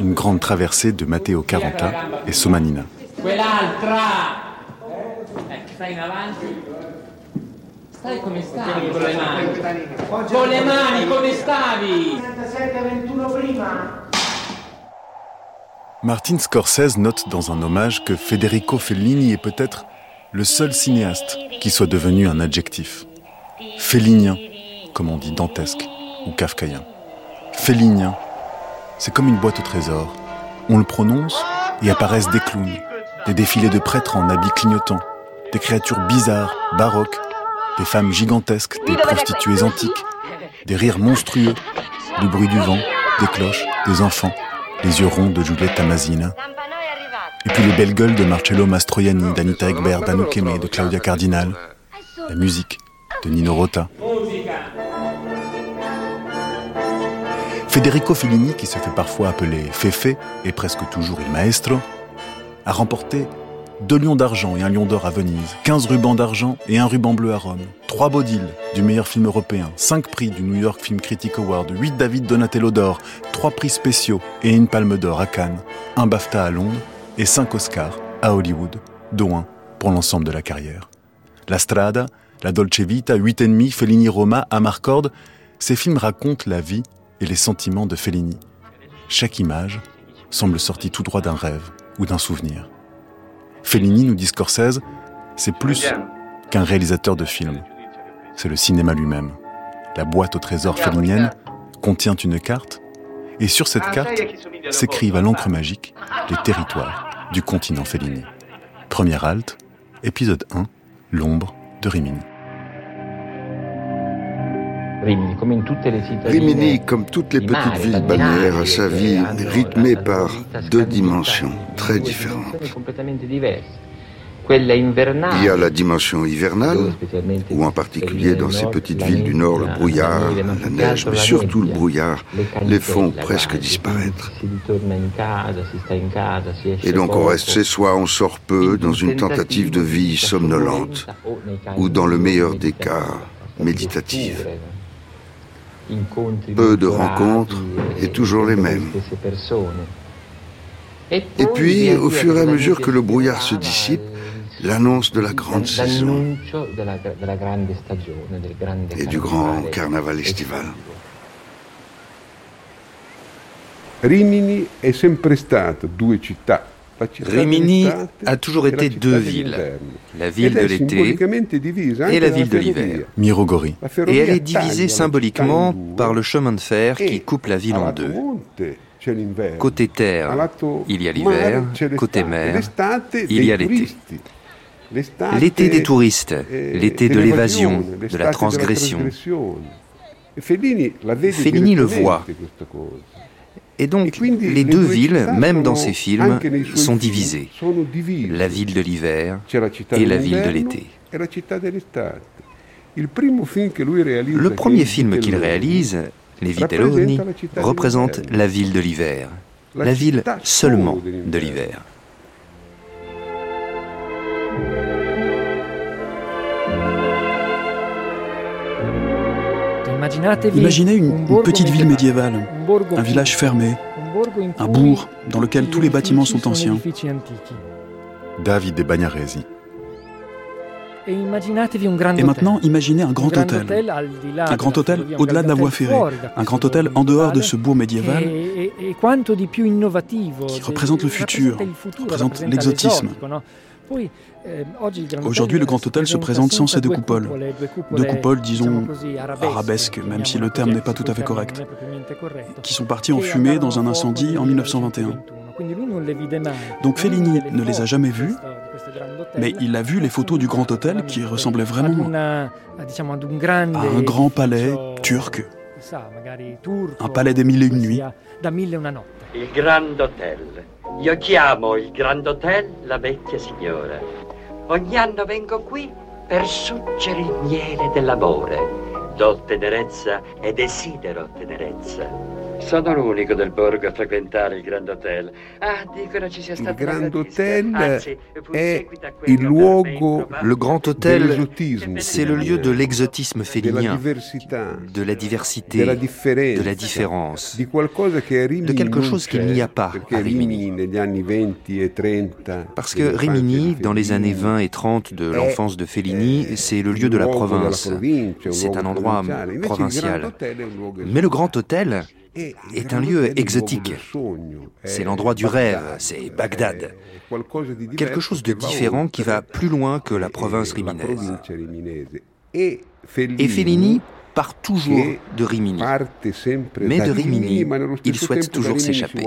Une grande traversée de Matteo Caranta et Somanina. Eh, stai in avanti. Stai come stavi? Con le mani. Con le mani come stavi? 37-21 prima. Martin Scorsese note dans un hommage que Federico Fellini est peut-être le seul cinéaste qui soit devenu un adjectif. Fellinien, comme on dit dantesque ou kafkaïen. Fellinien, c'est comme une boîte au trésor. On le prononce et apparaissent des clowns, des défilés de prêtres en habits clignotants, des créatures bizarres, baroques, des femmes gigantesques, des prostituées antiques, des rires monstrueux, du bruit du vent, des cloches, des enfants, les yeux ronds de Giulietta Masina, et puis les belles gueules de Marcello Mastroianni, d'Anita Ekberg, d'Anouk de Claudia Cardinal, la musique de Nino Rota. Federico Fellini, qui se fait parfois appeler Fefe et presque toujours il maestro, a remporté deux lions d'argent et un lion d'or à Venise, 15 rubans d'argent et un ruban bleu à Rome, trois Bodil du meilleur film européen, cinq prix du New York Film Critic Award, huit David Donatello d'or, trois prix spéciaux et une palme d'or à Cannes, un BAFTA à Londres et cinq Oscars à Hollywood, dont un pour l'ensemble de la carrière. La Strada, La Dolce Vita, Huit ennemis, Fellini Roma, Amarcord, ces films racontent la vie et les sentiments de Fellini. Chaque image semble sortie tout droit d'un rêve ou d'un souvenir. Fellini, nous dit Scorsese, c'est plus qu'un réalisateur de films. C'est le cinéma lui-même. La boîte au trésor fellinienne contient une carte, et sur cette carte s'écrivent à l'encre magique les territoires du continent Fellini. Première halte, épisode 1, l'ombre de Rimini. Rimini, comme toutes les petites villes balnéaires, a sa vie rythmée par deux dimensions très différentes. Il y a la dimension hivernale, où en particulier dans ces petites villes du nord, le brouillard, la neige, mais surtout le brouillard, les font presque disparaître. Et donc on reste chez soi, on sort peu, dans une tentative de vie somnolente, ou dans le meilleur des cas, méditative. Peu de rencontres et toujours les mêmes. Et puis, au fur et à mesure que le brouillard se dissipe, l'annonce de la grande saison et du grand carnaval estival. Rimini è sempre stato due città. Rimini a toujours été deux villes, la ville de l'été et la ville de l'hiver. Mirogori. Et elle est divisée symboliquement par le chemin de fer qui coupe la ville en deux. Côté terre, il y a l'hiver, côté mer, il y a l'été. L'été des touristes, eh, l'été de l'évasion, de la transgression. E Fellini le voit. Et donc, les le deux villes, même dans ces films, sont divisées. La ville de l'hiver et la ville de l'été. e Le premier film qu'il réalise, Les Vitelloni, représente la ville de l'hiver. La ville seulement de l'hiver. Imaginez une, une petite ville médiévale, un village fermé, un bourg dans lequel tous les bâtiments sont anciens. David de Bagnaresi. Et maintenant, imaginez un grand hôtel. Un grand hôtel au-delà de la voie ferrée. Un grand hôtel en dehors de ce bourg médiéval qui représente le futur, représente l'exotisme. Aujourd'hui, le Grand Hôtel se présente sans ces deux coupoles. Deux coupoles, disons, arabesques, même si le terme n'est pas tout à fait correct, qui sont parties en fumée dans un incendie en 1921. Donc Fellini ne les a jamais vues, mais il a vu les photos du Grand Hôtel qui ressemblaient vraiment à un grand palais turc, un palais des mille et une nuits. Il Grand Hotel, Io chiamo il Grand Hotel la vecchia signora. Ogni anno vengo qui per succere il miele dell'amore. Do tenerezza e desidero tenerezza. Sono l'unico del borgo a frequentare il Grand Hotel. Ah, dicono ci sia Il Grand Hotel Anzi, è il luogo Le Grand Hôtel, dell'esotismo c'est le lieu de l'exotisme diversità, de la diversité, della differenza, de la différence. di qualcosa che a Rimini De quelque non chose qu'il c'è, n'y a pas perché à Rimini. Rimini negli anni 20 e 30 Parce que Rimini, di dans les années Fellini, 20 et 30 de l'enfance de Fellini, è c'est le il lieu de la luogo della province. C'est luogo un endroit provinciale. Invece il Grand provincial. Hotel Mais le Grand Hôtel est un lieu exotique. C'est l'endroit du rêve, c'est Bagdad. Quelque chose de différent qui va plus loin que la province riminaise. Et Fellini part toujours de Rimini. Mais de Rimini, il souhaite toujours s'échapper.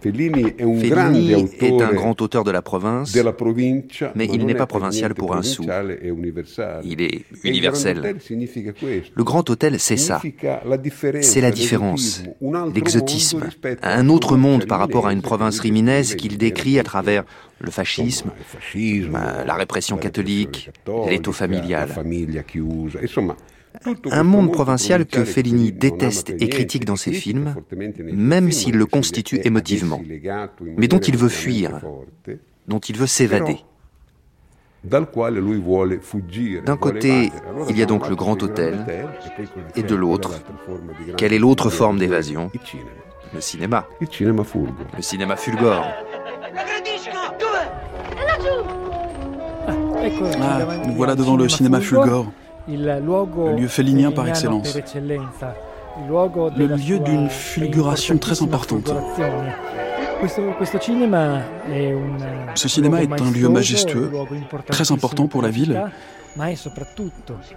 Fellini un est un grand auteur de la province, provincia, mais ma il n'est pas provincial pour un sou. il est E universel. Le Grand Hôtel, c'est ça. C'est la différence, l'exotisme, un autre monde par rapport à une riminese province riminaise qu'il il décrit à travers le fascisme, la répression catholique, l'étau familial. Un monde provincial que Fellini déteste et critique dans ses films, même s'il le constitue émotivement, mais dont il veut fuir, dont il veut s'évader. D'un côté, il y a donc le Grand Hôtel, et de l'autre, quelle est l'autre forme d'évasion? Le cinéma. Le cinéma fulgore. Ah, voilà devant le cinéma Fulgore, le lieu félinien par excellence. Le lieu d'une fulguration très importante. Ce cinéma est un lieu majestueux, très important pour la ville,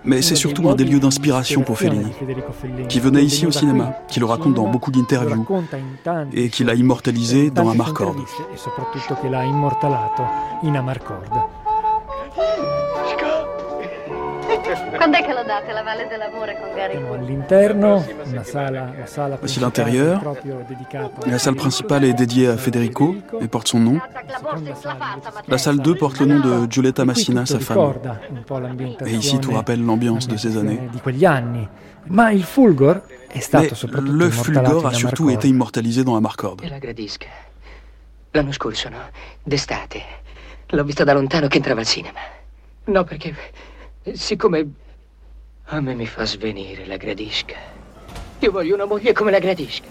mais c'est surtout un des lieux di d'inspiration pour Fellini, qui venait ici au cinéma, qui, le raconte dans cinema, beaucoup d'interviews et qui l'a immortalisé in dans sue Amarcord. Quando è che lo date la Valle dell'Amore con Gary all'interno, una sala, la sala Voici principale l'intérieur? La salle principale est dédiée à Federico et porte son nom. La salle 2 porte le nom de Giulietta Massina, sa femme. Et ici, tout rappelle l'ambiance de ces années. di quegli anni. Ma il Fulgor è stato soprattutto le immortalato Fulgore a in surtout été immortalisé dans Amarcord. E la. L'anno scorso, no? D'estate. L'ho vista da lontano che entrava al cinema. No, perché siccome a me mi fa svenire la gradisca. Io voglio una moglie come la gradisca.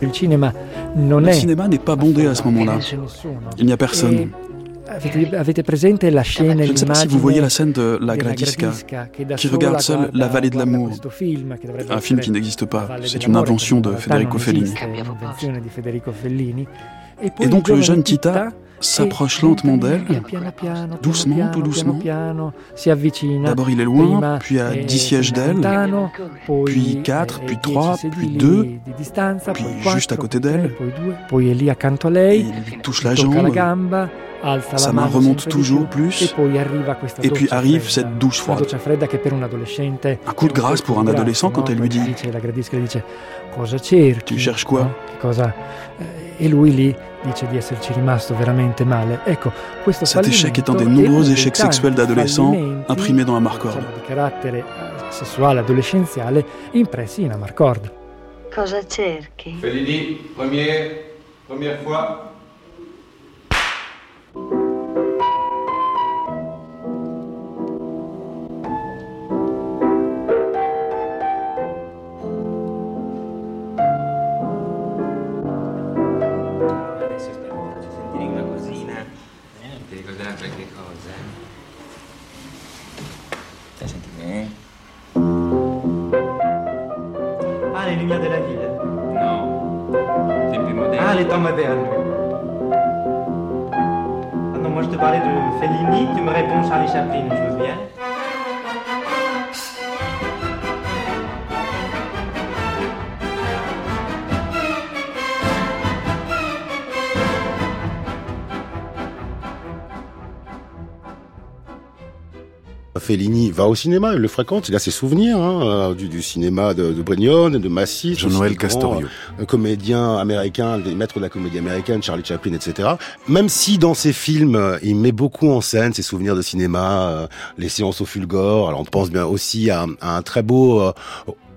Il cinema non Le è cinéma n'est pas bondé à ce moment-là. c'è nessuno. Il n'y a personne. E avete, presente la scena Je ne sais pas si vous voyez la scène de La Gradisca, qui regarde seule La Vallée de l'amour, un film qui n'existe pas. C'est une invention de Federico non Fellini. Et donc le jeune Tita s'approche che lentement d'elle, doucement, tout doucement. D'abord il est loin, puis à è 10 sièges d'elle, puis è- 4, è puis 10 3, sedili puis 2, di distanza, puis juste à 4, côté d'elle. poi 2, poi è lì accanto a lei, il lui touche la jambe, sa main remonte toujours plus, e et puis arrive cette douche froide. un coup de grâce pour un adolescent quand elle lui dit Tu cherches quoi? E lui lì dice di esserci rimasto veramente male ecco questo Cet échec un des nombreux échecs sexuels d'adolescents imprimés dans Amarcord. diciamo, di carattere eh, sessuale adolescenziale impressi in Amarcord Cosa cerchi? Fellini, première, première fois. Una cosina. Eh, ti ricorderà qualche cosa. Stai sentendo, eh? Ah, les lumières de la ville. No. Tempi moderni. Ah, les temps modernes. Ah non, moi je te parlais de Fellini, tu me réponds Charlie Chaplin, je veux bien. Fellini va au cinéma, il le fréquente, il a ses souvenirs hein, du, du, cinéma de, de Brignone, de Massis, Jean-Noël Castorio, euh, comédien américain, des maîtres de la comédie américaine, Charlie Chaplin, etc. Même si dans ses films, il met beaucoup en scène ses souvenirs de cinéma, les séances au Fulgore. Alors on pense bien aussi à, à un très beau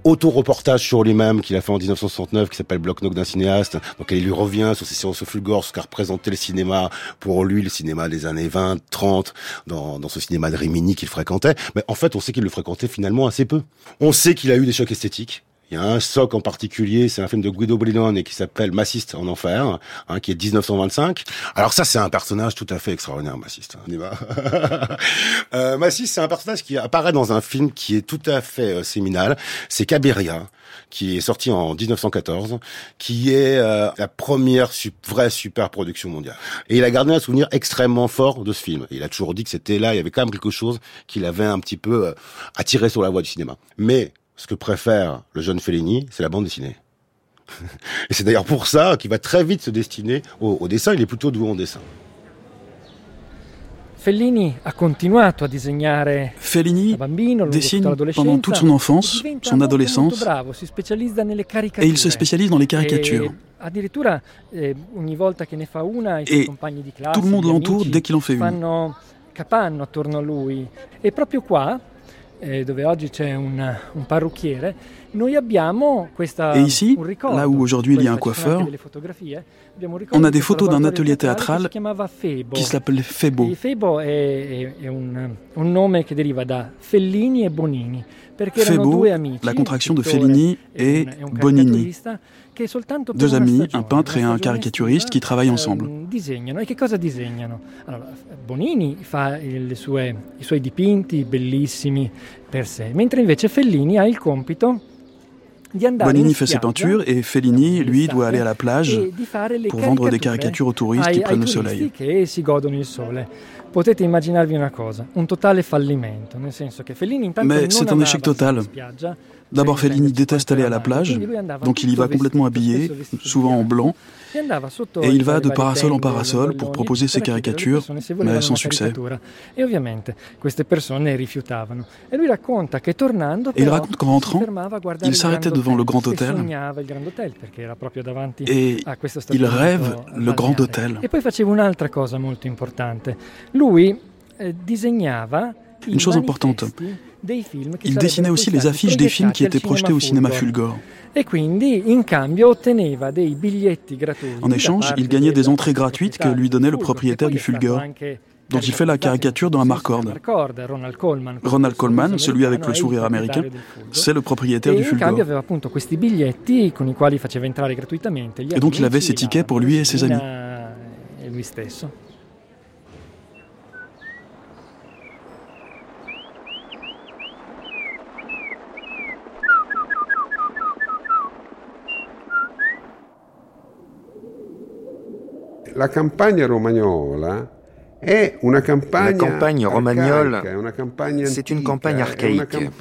auto-reportage sur lui-même qu'il a fait en 1969 qui s'appelle Bloc Knock d'un cinéaste. Donc il lui revient sur ses séances au Fulgore, ce qu'a représenté le cinéma pour lui, le cinéma des années 20, 30, dans, dans ce cinéma de Rimini qu'il fréquentait. Mais en fait, on sait qu'il le fréquentait finalement assez peu. On sait qu'il a eu des chocs esthétiques. Il y a un soc en particulier, c'est un film de Guido Brinone qui s'appelle Massiste en enfer, hein, qui est 1925. Alors ça, c'est un personnage tout à fait extraordinaire, Massiste. Hein, euh, Massiste, c'est un personnage qui apparaît dans un film qui est tout à fait euh, séminal. C'est Cabiria, qui est sorti en 1914, qui est euh, la première vraie super production mondiale. Et il a gardé un souvenir extrêmement fort de ce film. Il a toujours dit que c'était là, il y avait quand même quelque chose qui l'avait un petit peu euh, attiré sur la voie du cinéma. Mais ce que préfère le jeune Fellini, c'est la bande dessinée. Et c'est d'ailleurs pour ça qu'il va très vite se destiner au, au dessin, il est plutôt doué en dessin. Fellini a continuato a disegnare Fellini dessine pendant toute son enfance, son adolescence, et il se spécialise dans les caricatures. addirittura ogni volta che ne fa una, i suoi et compagni di classe, tout le monde l'entoure dès qu'il en fait une. fanno capanno attorno a lui. E proprio qua, dove oggi c'è un, un parrucchiere, noi abbiamo questa, Et ici, un ricordo. là où aujourd'hui il y a un coiffeur, on a des photos d'un atelier théâtral qui s'appelle Febo. E Febo è, un, un nome che deriva da Fellini e Bonini, Febo, due amici, la contraction de Fellini et un- e Bonini. Deux amis, un peintre et un caricaturiste qui travaillent ensemble. ehm, disegnano? E Bonini fa i suoi dipinti bellissimi per sé, mentre invece Fellini ha il compito Bonini in fait ses peintures et Fellini, lui, doit aller à la plage e pour vendre des caricature caricatures aux touristes qui prennent le soleil. che si godono il sole. Potete immaginarvi una cosa, un totale fallimento, nel senso che Fellini intanto Mais c'est un échec total. D'abord, Fellini déteste aller à la plage, donc il y va complètement habillé, souvent en blanc, e et il va de parasol en parasol pour proposer ses caricatures, mais sans succès. caricatura. E. E Et il raconte qu'en rentrant, il il s'arrêtait devant le Grand e Hôtel il et il stabilimento rêve le Grand. Hôtel. E poi faceva un'altra cosa molto importante. Lui eh, disegnava Une chose importante, il dessinait aussi les affiches des films qui étaient projetés au cinéma Fulgor. Fulgore. E. En échange, il gagnait des entrées gratuites que lui donnait le propriétaire du Fulgor, dont il fait la caricature dans un marcorde. Ronald Coleman, celui avec le sourire américain, c'est le propriétaire e du in cambio Fulgor. aveva appunto questi biglietti con i quali faceva entrare gratuitamente gli Et donc il avait ses tickets pour lui et ses amis. La campagna romagnola è una campagna La campagne romagnole, c'est une campagne archaïque,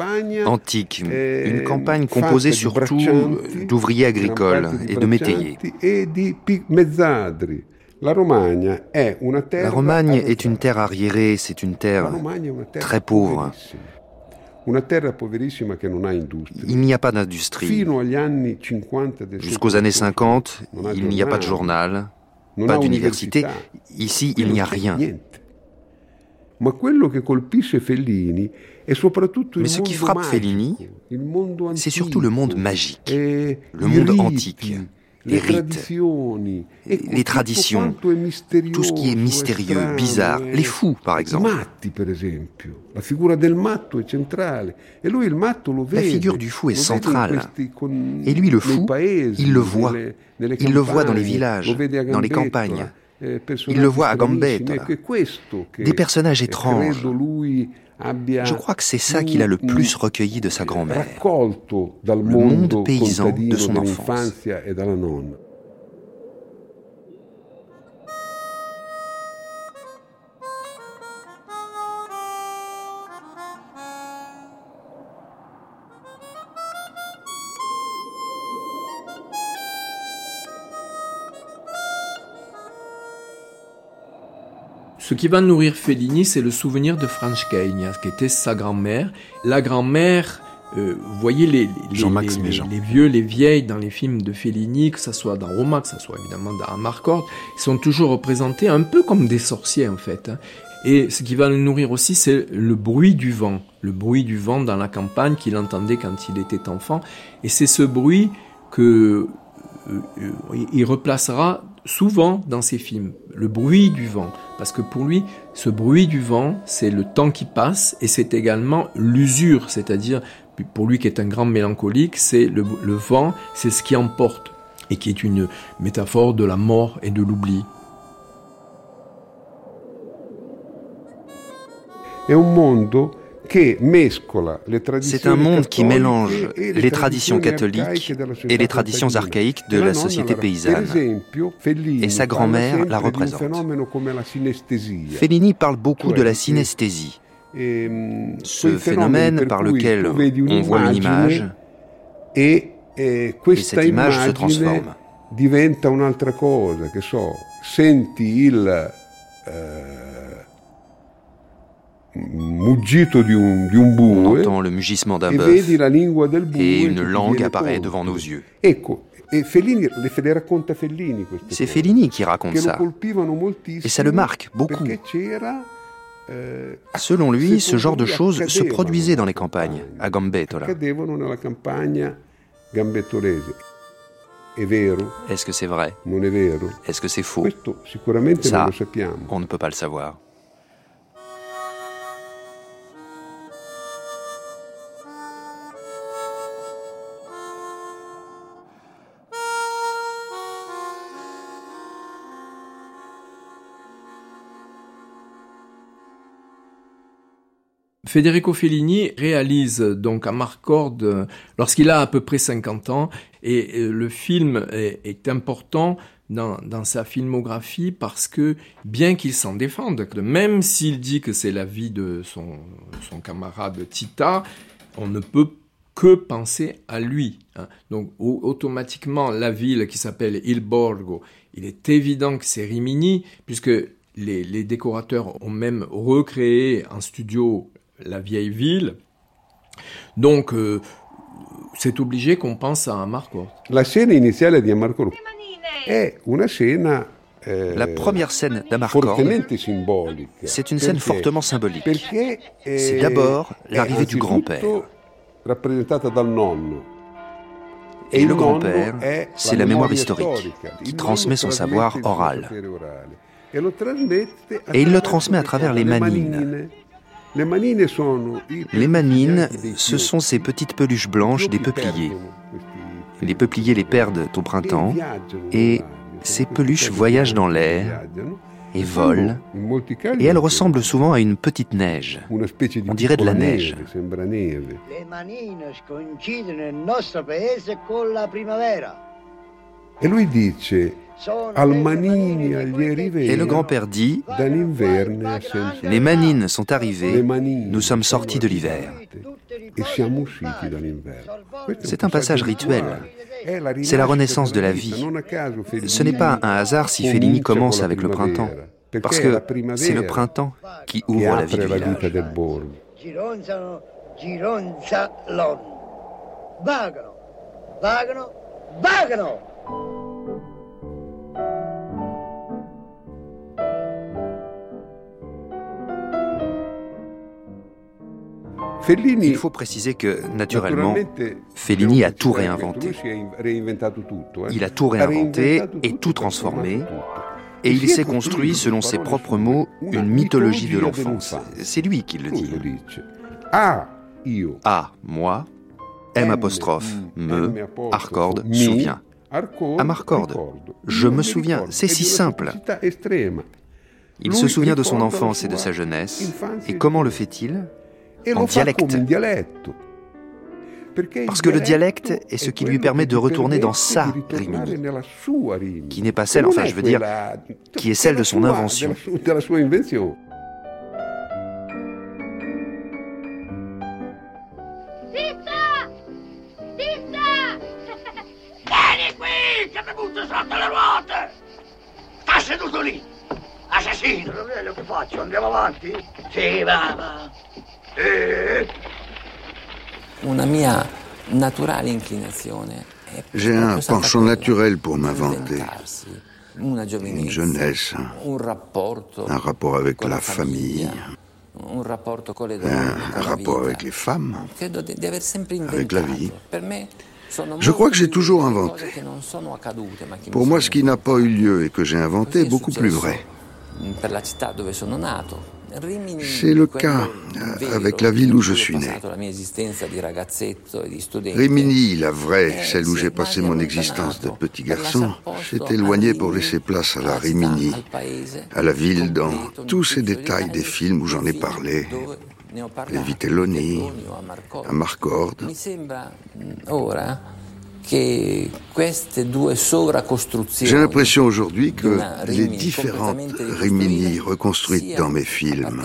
antique, eh, une campagne composée surtout d'ouvriers agricoles et de métayers. e. La Romagne est une terre arriérée, c'est une terre très pauvre. Il n'y a pas d'industrie. Fino agli anni 50 del Jusqu'aux années 50, Non ha il n'y a pas de journal, pas d'université. Ici, il n'y a rien. Mais ce qui frappe Fellini, c'est surtout le monde magique, e le monde antique, les rites, les traditions, tout ce qui est mystérieux, bizarre, les fous par exemple. La figure du fou est centrale. Et lui, le fou, il le voit. Il le voit dans les villages, dans les campagnes. eh, Il le voit à Gambetta. Des personnages étranges. Abbia Je crois que c'est ça qu'il a le plus recueilli de sa grand-mère. Le monde paysan de son dell'infanzia Ce qui va nourrir Fellini, c'est le souvenir de Franchkeinia, qui était sa grand-mère. La grand-mère, euh, vous voyez les, les, les, vieux, les vieilles dans les films de Fellini, que ce soit dans Roma, que ce soit évidemment dans Amarcord, ils sont toujours représentés un peu comme des sorciers en fait. Hein. Et ce qui va le nourrir aussi, c'est le bruit du vent, le bruit du vent dans la campagne qu'il entendait quand il était enfant. Et c'est ce bruit que euh, euh, il replacera souvent dans ses films, le bruit du vent, parce que pour lui, ce bruit du vent, c'est le temps qui passe et c'est également l'usure, c'est-à-dire pour lui qui est un grand mélancolique, c'est le, vent, c'est ce qui emporte et qui est une métaphore de la mort et de l'oubli. C'est un monde qui mélange les traditions catholiques et les traditions archaïques de la société paysanne. Et sa grand-mère la représente. Fellini parle beaucoup de la synesthésie, ce phénomène par lequel on voit une image et cette image se transforme. diventa un'altra cosa, che so, senti il eh, muggito di un, di un bue, On entend le mugissement d'un bœuf et une langue apparaît devant nos yeux. Ecco, e C'est Fellini qui raconte ça. Et ça le marque beaucoup. Eh, Selon lui, ce genre de choses se produisait dans les campagnes, à Gambettola. Est-ce que c'est vrai? Est-ce que c'est faux? Ça, on ne peut pas le savoir. Federico Fellini réalise donc à Marcord lorsqu'il a à peu près 50 ans et le film est, important dans, sa filmographie parce que bien qu'il s'en défende, même s'il dit que c'est la vie de son, son camarade Tita, on ne peut que penser à lui. Hein. Donc automatiquement, la ville qui s'appelle Il Borgo, il est évident que c'est Rimini, puisque les, les, décorateurs ont même recréé en studio la vieille ville. Donc, euh, c'est obligé qu'on pense à Amarcord. La scène initiale di Amarcord è una scena eh, La première scène d'Amarcord, c'est une scène fortement symbolique. C'est d'abord l'arrivée du grand-père. Et le grand-père, c'est la mémoire historique qui transmet son savoir oral. Et il le transmet à travers les manines. Les manines, ce sont ces petites peluches blanches des peupliers. Les peupliers les perdent au printemps et ces peluches voyagent dans l'air et volent et elles ressemblent souvent à une petite neige. On dirait de la neige. Primavera. E lui dice Et le grand-père dit Les manines sont arrivées, nous sommes sortis de l'hiver. e. C'est un passage rituel. C'est la renaissance de la vie. Ce n'est pas un hasard si Fellini commence avec le printemps, parce que c'est le printemps qui ouvre la vie du village. Il faut préciser que, naturellement, Fellini a tout réinventé. Il a tout réinventé et tout transformé. Et il s'est construit, selon ses propres mots, une mythologie de l'enfance. C'est lui qui le dit. Ah, A, moi. M apostrophe, me. Arcorde, souviens. Amarcorde, je me souviens. C'est si simple. Il se souvient de son enfance et de sa jeunesse. Et comment le fait-il en dialecte. Parce que le dialecte est ce qui lui permet de retourner dans sa Rimini, qui n'est pas celle, enfin je veux dire, qui est celle de son invention. Assassino, che faccio? Andiamo avanti? Sì, va, va. Una mia naturale inclinazione J'ai un penchant naturel pour m'inventer. Une jeunesse, un rapport avec la famille, un rapport avec les femmes, avec la vie. Je crois que j'ai toujours inventé. Pour moi, ce qui n'a pas eu lieu et que j'ai inventé est beaucoup plus vrai. C'est le cas euh, avec la ville où je suis né. e. Rimini, la vraie, celle où j'ai passé mon existence de petit garçon, s'est éloignée pour laisser place à la Rimini, à la ville dans tous ces détails des films où j'en ai parlé, les Vitelloni, à Marcorde. J'ai l'impression aujourd'hui que les différentes Rimini reconstruites dans mes films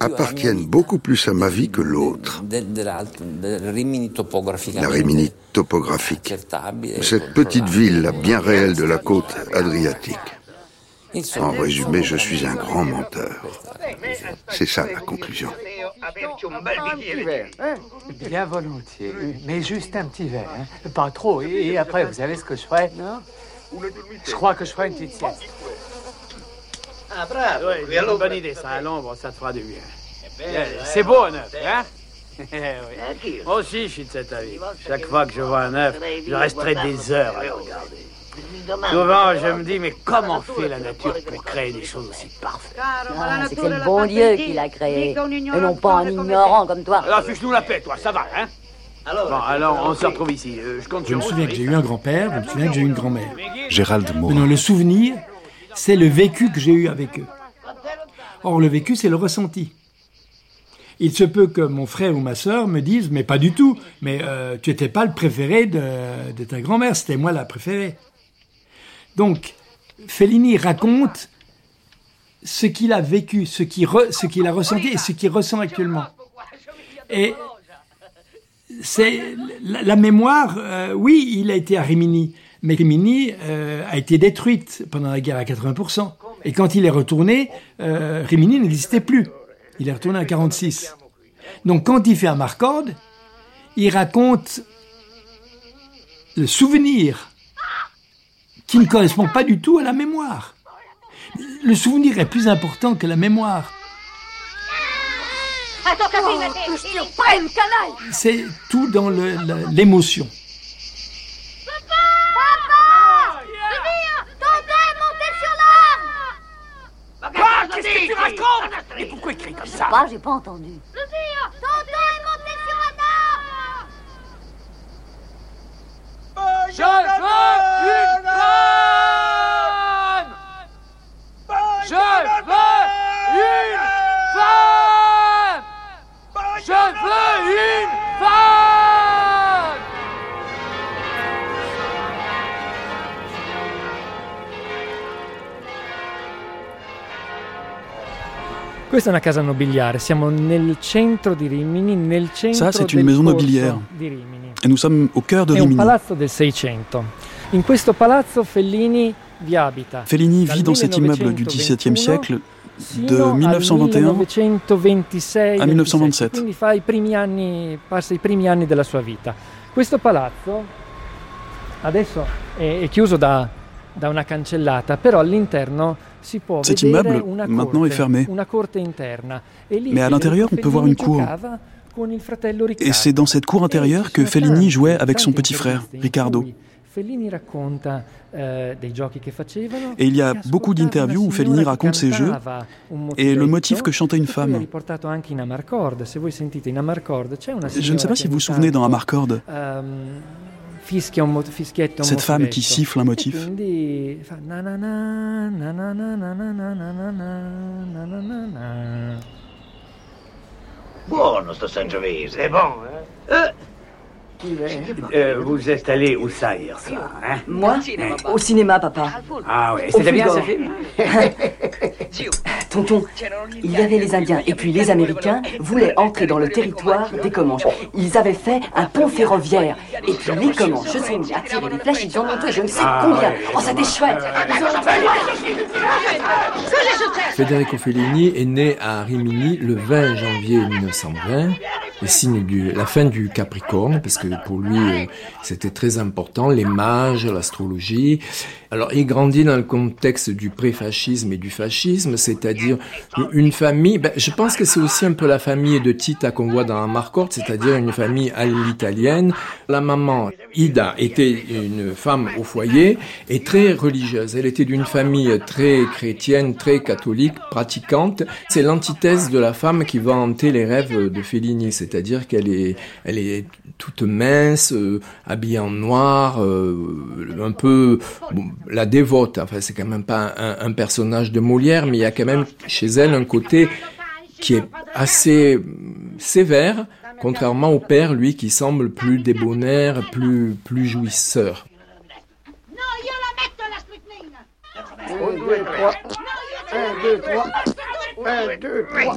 appartiennent beaucoup plus à ma vie que l'autre. La Rimini topographique, cette petite ville bien réelle de la côte adriatique. En résumé, je suis un grand menteur. C'est ça la conclusion. Bien volontiers, mais juste un petit verre, hein. pas trop. Et, après, vous savez ce que je ferai? Je crois que je ferai une petite sieste. Ah, bravo. Oui, qui allora- bonne idée, ça à l'ombre, ça te fera du bien. Eh, C'est beau un œuf, hein? Eh oui. Moi aussi, je suis de cet avis. Chaque fois que je vois un œuf, je resterai des heures à le regarder. Souvent, je me dis, mais comment fait la nature pour créer des choses aussi parfaites Ah, c'est le bon Dieu qui l'a créé, et non pas un ignorant comme toi. Alors, fiche-nous la paix, toi, ça va, hein Bon, alors, on se retrouve ici. Euh, Je compte Je sur me souviens que j'ai eu un grand-père, je me souviens que j'ai eu une grand-mère. Gérald Morin. Le souvenir, c'est le vécu que j'ai eu avec eux. Or, le vécu, c'est le ressenti. Il se peut que mon frère ou ma sœur me disent, mais pas du tout, mais euh, tu n'étais pas le préféré de, de ta grand-mère, c'était moi la préférée. Donc, Fellini raconte ce qu'il a vécu, ce qu'il a ressenti et ce qu'il ressent actuellement. Et c'est la, la mémoire, euh, oui, il a été à Rimini, mais Rimini euh, a été détruite pendant la guerre à 80%. Et quand il est retourné, euh, Rimini n'existait plus. Il est retourné à 46. Donc quand il fait un Marcorde, il raconte le souvenir qui ne correspond pas du tout à la mémoire. Le souvenir est plus important que la mémoire. Attends, qu'est-ce oh, que j'ai fait? Je suis canaille! C'est tout dans l'émotion. Papa! Papa! Le vire! Ton doigt est monté sur l'âme bah,! Qu'est-ce que tu racontes? Mais ça? Et pourquoi écrire comme ça? Quoi? J'ai pas entendu. Le vire hein.! Ton doigt est monté sur un âme! Femme Je veux une femme Je veux une femme Questa è una casa nobiliare, siamo nel centro di Rimini, nel centro Ça, c'est une maison nobiliaire. di Rimini. Et nous sommes au cœur de È un Rimini. palazzo del 600. In questo palazzo Fellini vi abita. Fellini vit dans cet immeuble du 1921 XVIIe siècle de sino al 1921 1926 à 1927. Quindi fa i primi anni, passa i primi anni della sua vita. Questo palazzo adesso è, è chiuso da, da una cancellata, però all'interno si può Cet vedere immeuble, una maintenant, corte, est fermé. una corte interna. E lì Mais à l'intérieur, on peut voir une cour. Et c'est dans cette cour intérieure que Fellini jouait avec son petit frère, Riccardo. Fellini racconta dei giochi che facevano. Et il y a beaucoup d'interviews où Fellini raconte ses jeux et le motif que chantait une femme. Je ne sais pas si vous vous souvenez dans Amarcord. Cette femme qui siffle un motif. Buono sto Sangiovese. È buono, eh? eh euh, Vous êtes allé où ça hier soir, hein? Moi? Au cinéma, papa. Ah ouais, c'était bien ce film? Tonton, il y avait les Indiens et puis les Américains voulaient entrer dans le territoire des Comanches. Ils avaient fait un pont ferroviaire. Et puis les Comanches se sont mis à tirer des flèches, ils en ont je ne sais Ah, combien. ouais. Oh, c'était chouette. Ont Federico Fellini est né à Rimini le 20 janvier 1920, le signe de la fin du Capricorne, parce que pour lui c'était très important, les mages, l'astrologie. Alors il grandit dans le contexte du préfascisme et du fascisme, c'est-à-dire une famille, ben, je pense que c'est aussi un peu la famille de Tita qu'on voit dans Amarcord, c'est-à-dire une famille à l'italienne. La maman, Ida, était une femme au foyer et très religieuse. Elle était d'une famille très chrétienne, très catholique, pratiquante. C'est l'antithèse de la femme qui va hanter les rêves de Fellini, c'est-à-dire qu'elle est, elle est toute mince, euh, habillée en noir, euh, un peu bon, la dévote. Enfin, c'est quand même pas un, un personnage de Molière, mais il y a quand même chez elle un côté qui est assez euh, sévère, contrairement au père, lui, qui semble plus débonnaire, plus, plus jouisseur. Un, deux, trois. Un, deux, trois. Un, deux, trois.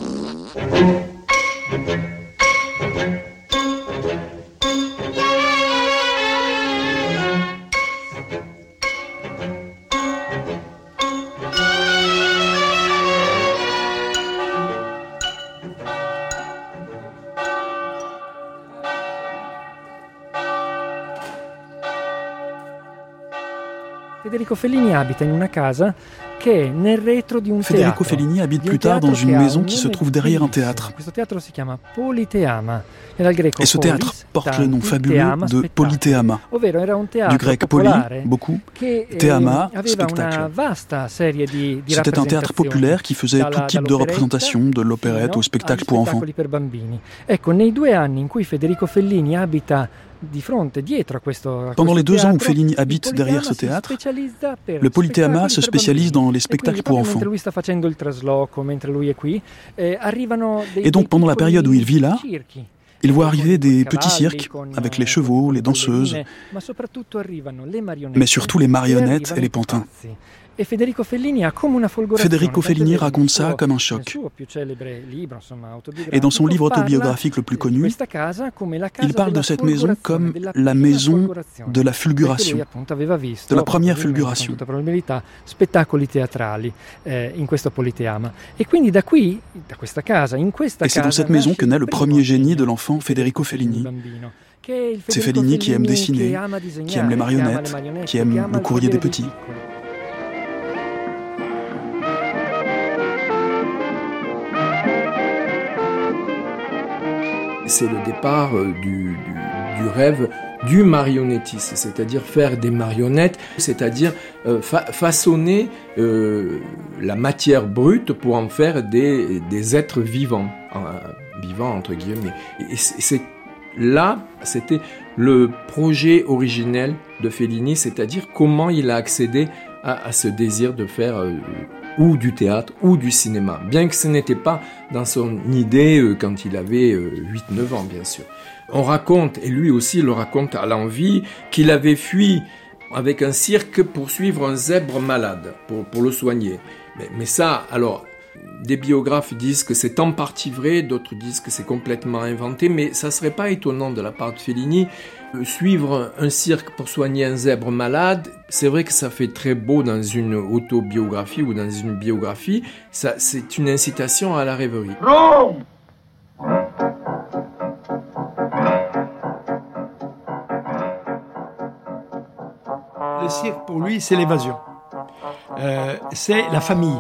Federico Fellini abita in una casa che è nel retro di un Federico teatro. Fellini habite plus tard dans une maison qui se trouve derrière un théâtre. Questo teatro si chiama Politeama, che dal greco Et ce polis, théâtre porte le nom fabuleux teama, de teatro du grec popolare beaucoup, eh, théama, aveva spectacle. una vasta serie di, di C'était un théâtre populaire qui faisait tout type de dall'operetta représentation, de l'opérette au spectacle pour enfants. spettacoli per bambini. Ecco, nei due anni in cui Federico Fellini abita Pendant les deux ans où Fellini habite derrière ce Politeama théâtre, le Polythéama spettacoli se spécialise dans les E spectacles pour enfants. eh, Et donc pendant la période où il vit là, il voit arriver des petits cirques con, avec les chevaux, les danseuses, mais surtout les e marionnettes et les pantins. E Federico Fellini raconte ça comme un choc. Et dans son livre autobiographique le plus connu, il parle de cette maison comme la maison de la fulguration, de la première fulguration. Et c'est dans cette maison que naît le premier génie de l'enfant Federico Fellini. C'est Fellini qui aime dessiner, qui aime les marionnettes, qui aime le courrier des petits. C'est le départ euh, du, rêve du marionnettisme, c'est-à-dire faire des marionnettes, c'est-à-dire euh, fa- façonner euh, la matière brute pour en faire des, êtres vivants, vivants entre guillemets. Et c'est là, c'était le projet originel de Fellini, c'est-à-dire comment il a accédé à, ce désir de faire ou du théâtre ou du cinéma, bien que ce n'était pas dans son idée euh, quand il avait euh, 8-9 ans, bien sûr. On raconte, et lui aussi le raconte à l'envie, qu'il avait fui avec un cirque pour suivre un zèbre malade, pour, pour le soigner. Mais, mais ça, alors, des biographes disent que c'est en partie vrai, d'autres disent que c'est complètement inventé, mais ça serait pas étonnant de la part de Fellini. Suivre un cirque pour soigner un zèbre malade, c'est vrai que ça fait très beau dans une autobiographie ou dans une biographie, ça, c'est une incitation à la rêverie. Le cirque, pour lui, c'est l'évasion. Euh, c'est la famille.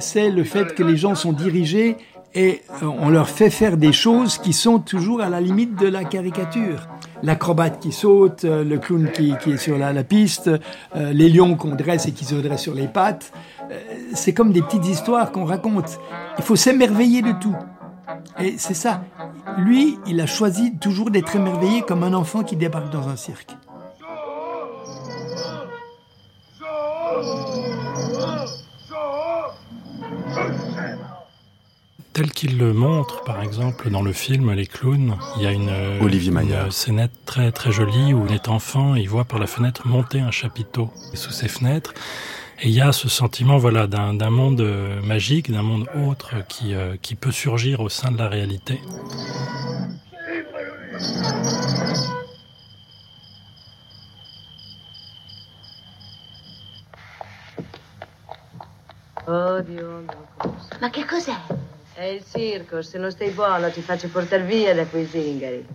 C'est le fait que les gens sont dirigés et euh, on leur fait faire des choses qui sont toujours à la limite de la caricature. L'acrobate qui saute, euh, le clown qui, est sur la, piste, euh, les lions qu'on dresse et qui se dressent sur les pattes. C'est comme des petites histoires qu'on raconte. Il faut s'émerveiller de tout. Et c'est ça. Lui, il a choisi toujours d'être émerveillé comme un enfant qui débarque dans un cirque. Tel qu'il le montre, par exemple, dans le film Les Clowns, il y a une, Olivier une Maillard. scénette très très jolie où il est enfant et il voit par la fenêtre monter un chapiteau sous ses fenêtres. Et il y a ce sentiment voilà, d'un monde magique, d'un monde autre qui, qui peut surgir au sein de la réalité. Ma che cos'è? È il circo, se non stai buono ti faccio portare via da quei zingari.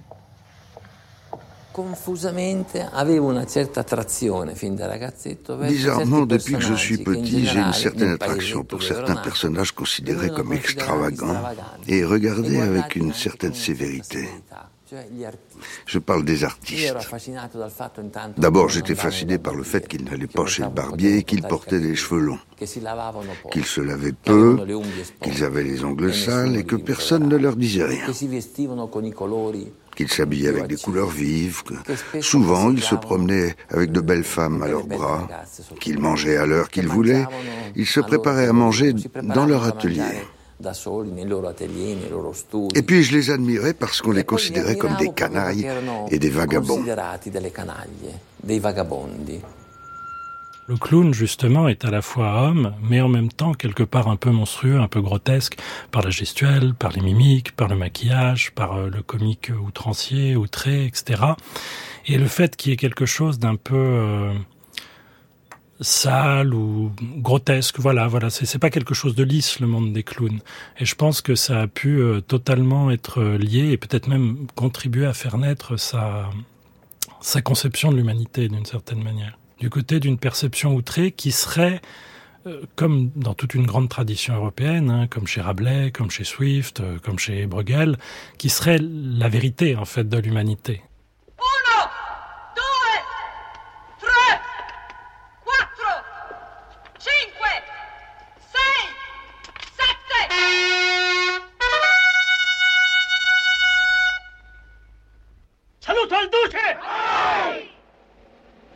Bizarrement, depuis que je suis petit, j'ai une certaine attraction pour certains personnages considérés comme extravagants et regardés avec une certaine sévérité. Je parle des artistes. D'abord, j'étais fasciné par le fait qu'ils n'allaient pas chez le barbier et qu'ils portaient des cheveux longs, qu'ils se lavaient peu, qu'ils avaient les ongles sales et que personne ne leur disait rien. Qu'ils s'habillaient avec des couleurs vives, que souvent ils se promenaient avec de belles femmes à leurs bras, qu'ils mangeaient à l'heure qu'ils voulaient, ils se préparaient à manger dans leur atelier. Et puis je les admirais parce qu'on les considérait comme des canailles et des vagabonds. Le clown, justement, est à la fois homme, mais en même temps quelque part un peu monstrueux, un peu grotesque, par la gestuelle, par les mimiques, par le maquillage, par euh, le comique outrancier, outré, etc. Et le fait qu'il y ait quelque chose d'un peu euh, sale ou grotesque, voilà, voilà, c'est pas quelque chose de lisse le monde des clowns. Et je pense que ça a pu euh, totalement être lié et peut-être même contribuer à faire naître sa conception de l'humanité d'une certaine manière du côté d'une perception outrée qui serait, euh, comme dans toute une grande tradition européenne, hein, comme chez Rabelais, comme chez Swift, euh, comme chez Bruegel, qui serait la vérité en fait de l'humanité.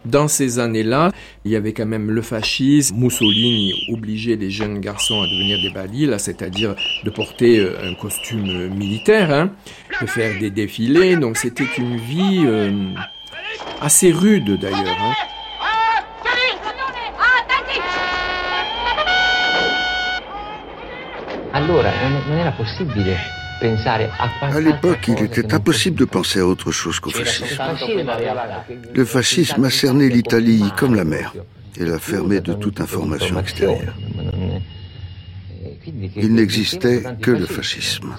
Dans ces années-là, il y avait quand même le fascisme. Mussolini obligeait les jeunes garçons à devenir des balils, c'est-à-dire de porter euh, un costume militaire, hein, de faire des défilés. Donc c'était une vie euh, assez rude d'ailleurs. Hein. Allora, non era possibile à l'époque, il était impossible de penser à autre chose qu'au fascisme. Le fascisme a cerné l'Italie comme la mer et l'a fermé de toute information extérieure. Il n'existait que le fascisme.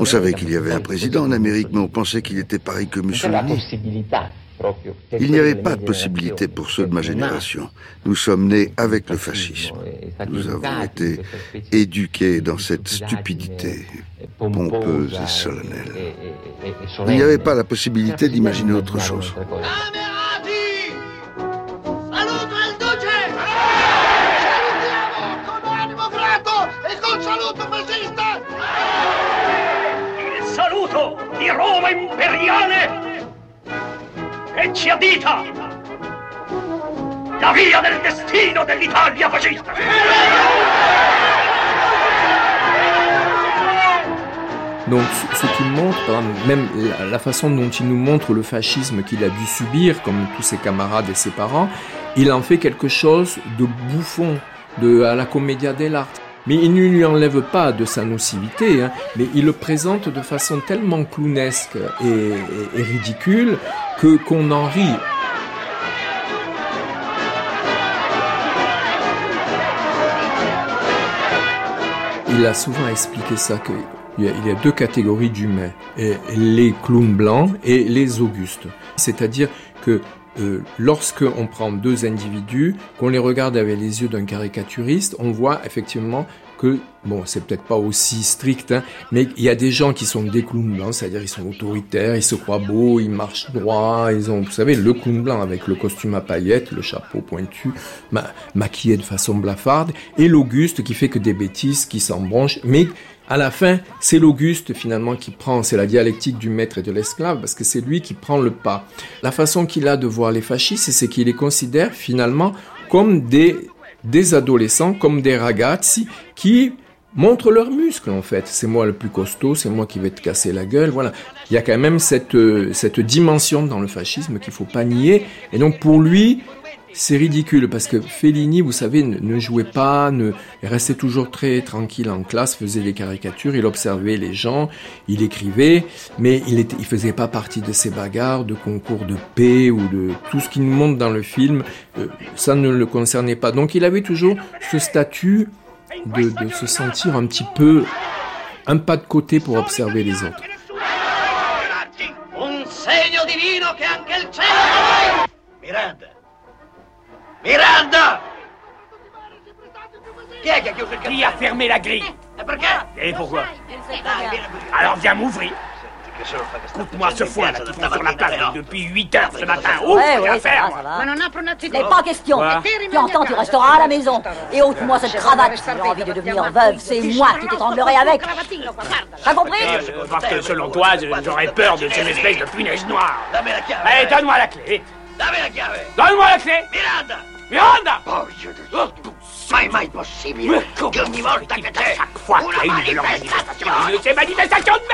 On savait qu'il y avait un président en Amérique, mais on pensait qu'il était pareil que Mussolini. Il n'y avait pas de possibilité pour ceux de ma génération. Nous sommes nés avec le fascisme. Nous avons été éduqués dans cette stupidité pompeuse et solennelle. Il n'y avait pas la possibilité d'imaginer autre chose. saluto di Roma imperiale ci la via del destino dell'Italia. Donc ce qu'il montre, même la façon dont il nous montre le fascisme qu'il a dû subir, comme tous ses camarades et ses parents, il en fait quelque chose de bouffon, de à la commedia dell'arte. Mais il ne lui enlève pas de sa nocivité, hein, mais il le présente de façon tellement clownesque et, ridicule que qu'on en rit. Il a souvent expliqué ça qu'il y, a deux catégories d'humains, les clowns blancs et les augustes. C'est-à-dire que euh, lorsque on prend deux individus, qu'on les regarde avec les yeux d'un caricaturiste, on voit effectivement que, bon, c'est peut-être pas aussi strict, hein, mais il y a des gens qui sont des clowns blancs, c'est-à-dire ils sont autoritaires, ils se croient beaux, ils marchent droit, ils ont, vous savez, le clown blanc avec le costume à paillettes, le chapeau pointu, maquillé de façon blafarde, et l'Auguste qui fait que des bêtises, qui s'embranchent, mais à la fin, c'est l'Auguste finalement qui prend, c'est la dialectique du maître et de l'esclave, parce que c'est lui qui prend le pas. La façon qu'il a de voir les fascistes, c'est qu'il les considère finalement comme des, des adolescents, comme des ragazzi qui montrent leurs muscles en fait. C'est moi le plus costaud, c'est moi qui vais te casser la gueule, voilà. Il y a quand même cette, cette dimension dans le fascisme qu'il faut pas nier. Et donc pour lui, c'est ridicule parce que Fellini, vous savez, ne, jouait pas, ne restait toujours très tranquille en classe, faisait des caricatures, il observait les gens, il écrivait, mais il il faisait pas partie de ces bagarres, de concours de paix ou de tout ce qui nous montre dans le film. Euh, ça ne le concernait pas. Donc il avait toujours ce statut de, se sentir un petit peu un pas de côté pour observer les autres. Miranda. Miranda! Chiuso il Qui a fermé la grille? Et perché pourquoi? Alors viens m'ouvrir. Écoute-moi ce foin là qui font sur la place depuis 8 heures ce matin. Ouvre Ouais, ouais, faire. Mais pas question. Tu entends, tu resteras à la maison. Et ôte-moi cette cravate. Si tu as envie de devenir veuve, c'est moi qui t'étranglerai avec. T'as compris? Euh, Parce que selon toi, j'aurais peur de ces espèces de punaises noires. Allez, donne-moi la clé. Donne-moi la clé. Miranda possibile che ogni volta che c'è Chaque fois una qu'il y a une de manifestations, une de ces manifestations de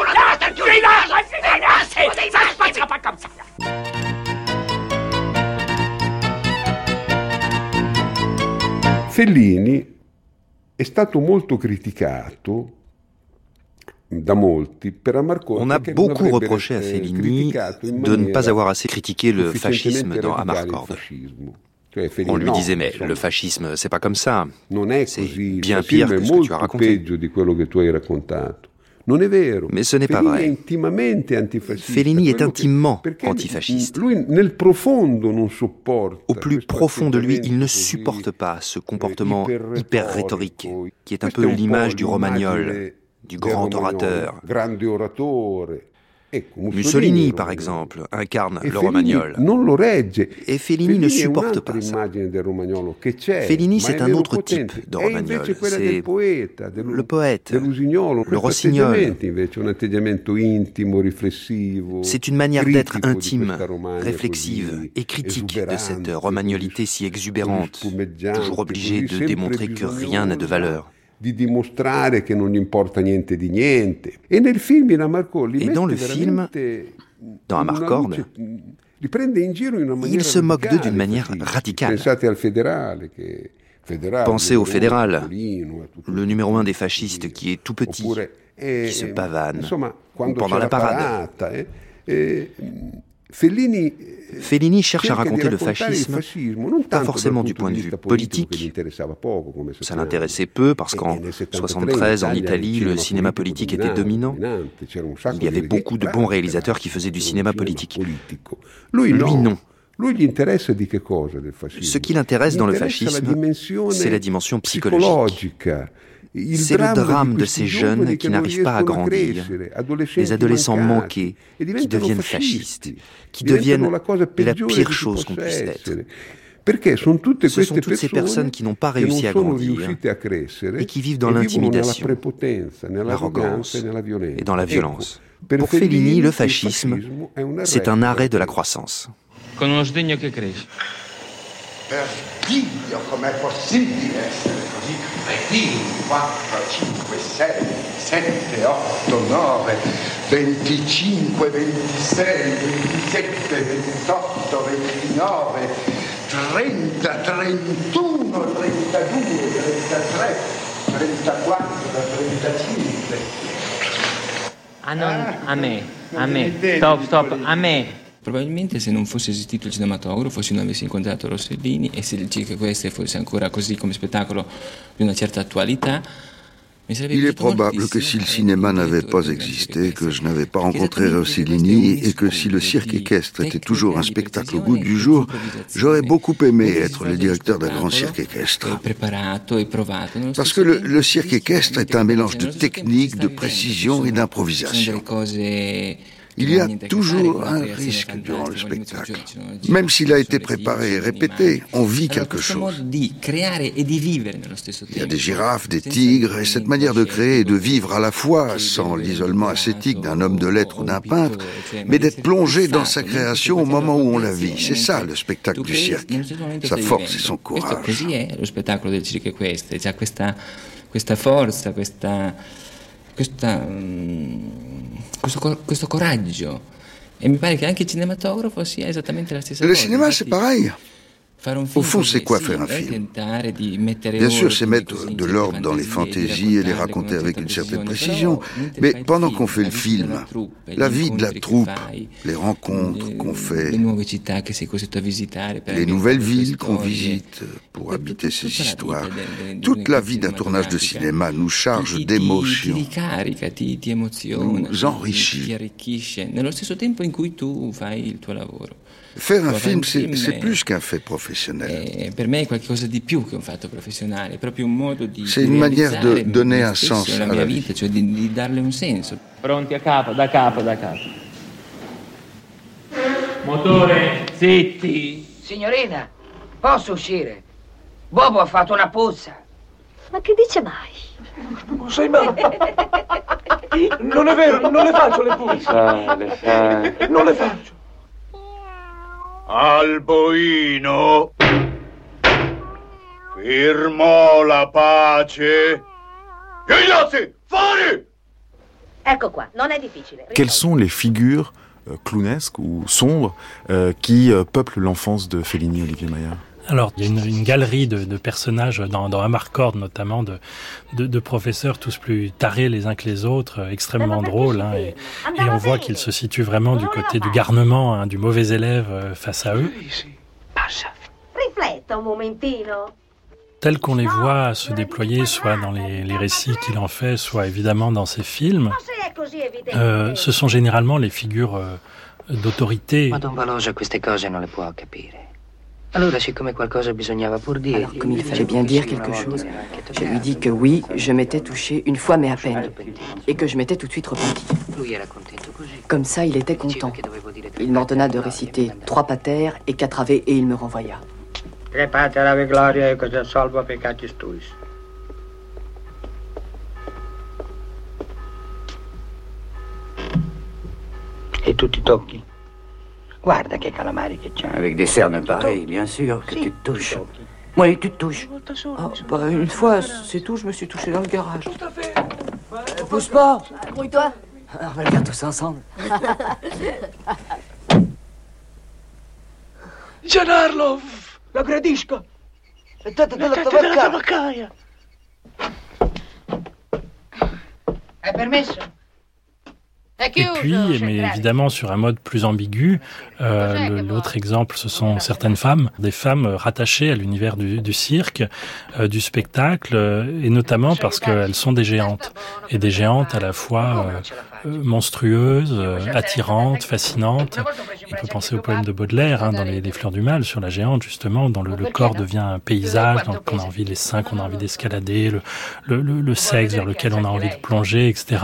Una Là, di là, c'est là, c'est- ça se passera pas comme ça. Fellini è stato molto criticato da molti per Amarcord On a beaucoup reproché à eh, Fellini de ne pas avoir assez critiqué le fascisme dans Amarcord. On lui disait, mais le fascisme, c'est pas comme ça. C'est bien pire que ce que tu as raconté. Mais ce n'est pas vrai. Fellini est intimement antifasciste. Au plus profond de lui, il ne supporte pas ce comportement hyper rhétorique, qui est un peu l'image du romagnol, du grand orateur. Ecco, Mussolini, par exemple, incarne E le romagnol. Et Fellini ne supporte pas ça. Fellini, c'est un autre type de invece romagnol. C'est le poète, le rossignol. C'est une manière d'être intime, réflexive et critique de cette romagnolité si exubérante, toujours obligée de démontrer que rien n'a de valeur. Di dimostrare che non gli importa niente di niente. E nel film li dans mette le film, dans Amarcord, il se moque d'eux d'une manière radicale. Pensate al federale che federale, Pensez au fédéral, le numéro un des fascistes qui est tout petit, eh, qui se pavane, ou pendant la parade. Fellini Fellini cherche à raconter le fascisme, pas forcément du point de vue politique, ça l'intéressait peu parce E qu'en nel 73, 73, en Italie, le cinéma politique était dominant. Il y avait beaucoup de bons réalisateurs qui faisaient du cinéma politique. Lui, Lui, no. non. Lui gli interessa di che cosa del fascismo? Ce qui l'intéresse dans le fascisme, c'est la dimension psychologique. C'est le drame de ces jeunes qui n'arrivent pas à grandir, les adolescents manqués, qui deviennent fascistes, qui deviennent la pire chose qu'on puisse être. Ce sont toutes ces personnes qui n'ont pas réussi à grandir et qui vivent dans e l'intimidation, nell'arroganza e et dans la violence. Pour Fellini, le fascisme, c'est un arrêt de la croissance. Con uno sdegno che cresce. Per Dio, com'è possibile essere così cretini? 4, 5, 6, 7, 8, 9, 25, 26, 27, 28, 29, 30, 31, 32, 33, 34, 35. Ah, non, a me, a me. Stop, stop, a me. Probabilmente se non fosse esistito il cinematografo, se non avessi incontrato Rossellini e se il Cirque Queste fosse ancora così come spettacolo di una certa attualità, Il est probable que si le cinéma n'avait pas existé, que je n'avais pas rencontré Rossellini et que si le cirque équestre était toujours un spectacle au goût du jour, j'aurais beaucoup aimé être le directeur d'un grand cirque équestre. e nello Parce que le, le cirque équestre est un mélange de technique, de précision et d'improvisation. Il y a toujours un risque durant le spectacle. Même s'il a été préparé et répété, on vit quelque chose. Il y a des girafes, des tigres, et cette manière de créer et de vivre à la fois sans l'isolement ascétique d'un homme de lettres ou d'un peintre, mais d'être plongé dans sa création au moment où on la vit. C'est ça le spectacle du cirque. Sa force et son courage. questa forza, questa, questa, mm, questo, cor- questo coraggio. E mi pare che anche il cinematografo sia esattamente la stessa Le cosa. cinéma, c'est pareil. Au fond, c'est quoi faire un film? Bien sûr, c'est mettre de l'ordre dans les fantaisies et les raconter avec une certaine précision. Mais pendant qu'on fait le film, la vie de la troupe, les rencontres qu'on fait, les nouvelles villes qu'on visite pour habiter ces histoires, toute la vie d'un tournage de cinéma nous charge d'émotions, nous enrichit. Faire un film, c'est plus qu'un fait professionnel. C'est une manière de donner un sens à la vie. Pronti a capo, da capo, da capo. Motore, zitti. Signorina, posso uscire? Bobo ha fatto una puzza. Ma che dice mai? Non sei mai. Non è vero, non le faccio le puzze. Sale, sale. Non le faccio. Alboino firmò la pace. Ignazzi, fuori! Ecco qua, non è difficile. Quelles sont les figures euh, clownesques ou sombres euh, qui euh, peuplent l'enfance de Fellini, Olivier Maillard? Alors, il y a une, une galerie de, de, personnages dans, dans Amarcord, notamment de, de, de, professeurs tous plus tarés les uns que les autres, euh, extrêmement drôles, hein, et, et, on voit qu'ils se situent vraiment du côté du garnement, hein, du mauvais élève euh, face à eux. Tels qu'on les voit se déployer, soit dans les, les récits qu'il en fait, soit évidemment dans ses films, euh, ce sont généralement les figures euh, d'autorité. Alors, siccome qualcosa bisognava pur dire. Alors, comme il fallait bien dire quelque chose, je lui dis que oui, je m'étais touché une fois, mais à peine, et que je m'étais tout de suite repenti. Comme ça, il était content. Il m'ordonna de réciter trois patères et quatre ave et il me renvoya. Tre pater ave gloria e cosa salva peccatis tuis. E tu ti tocchi? Guarda che calamari che c'è. Avec des cernes pareilles, bien sûr, que tu te touches. Oui, tu te touches. Oh, bah, une fois, c'est tout, je me suis touché dans le garage. Tout à fait. Euh, pousse pas Grouille-toi On va le faire tous ensemble. Gianarlov! La gradisco! È tutta della tabaccaia! È permesso? Et puis, mais évidemment sur un mode plus ambigu, euh, l'autre exemple, ce sont certaines femmes, des femmes rattachées à l'univers du, du, cirque, euh, du spectacle, euh, et notamment parce qu'elles sont des géantes, et des géantes à la fois euh, monstrueuses, attirantes, fascinantes. On peut penser au poème de Baudelaire, hein, dans les, les, Fleurs du Mal, sur la géante justement, dont le, le corps devient un paysage, donc on a envie les seins qu'on a envie d'escalader, le, le, le sexe vers lequel on a envie de plonger, etc.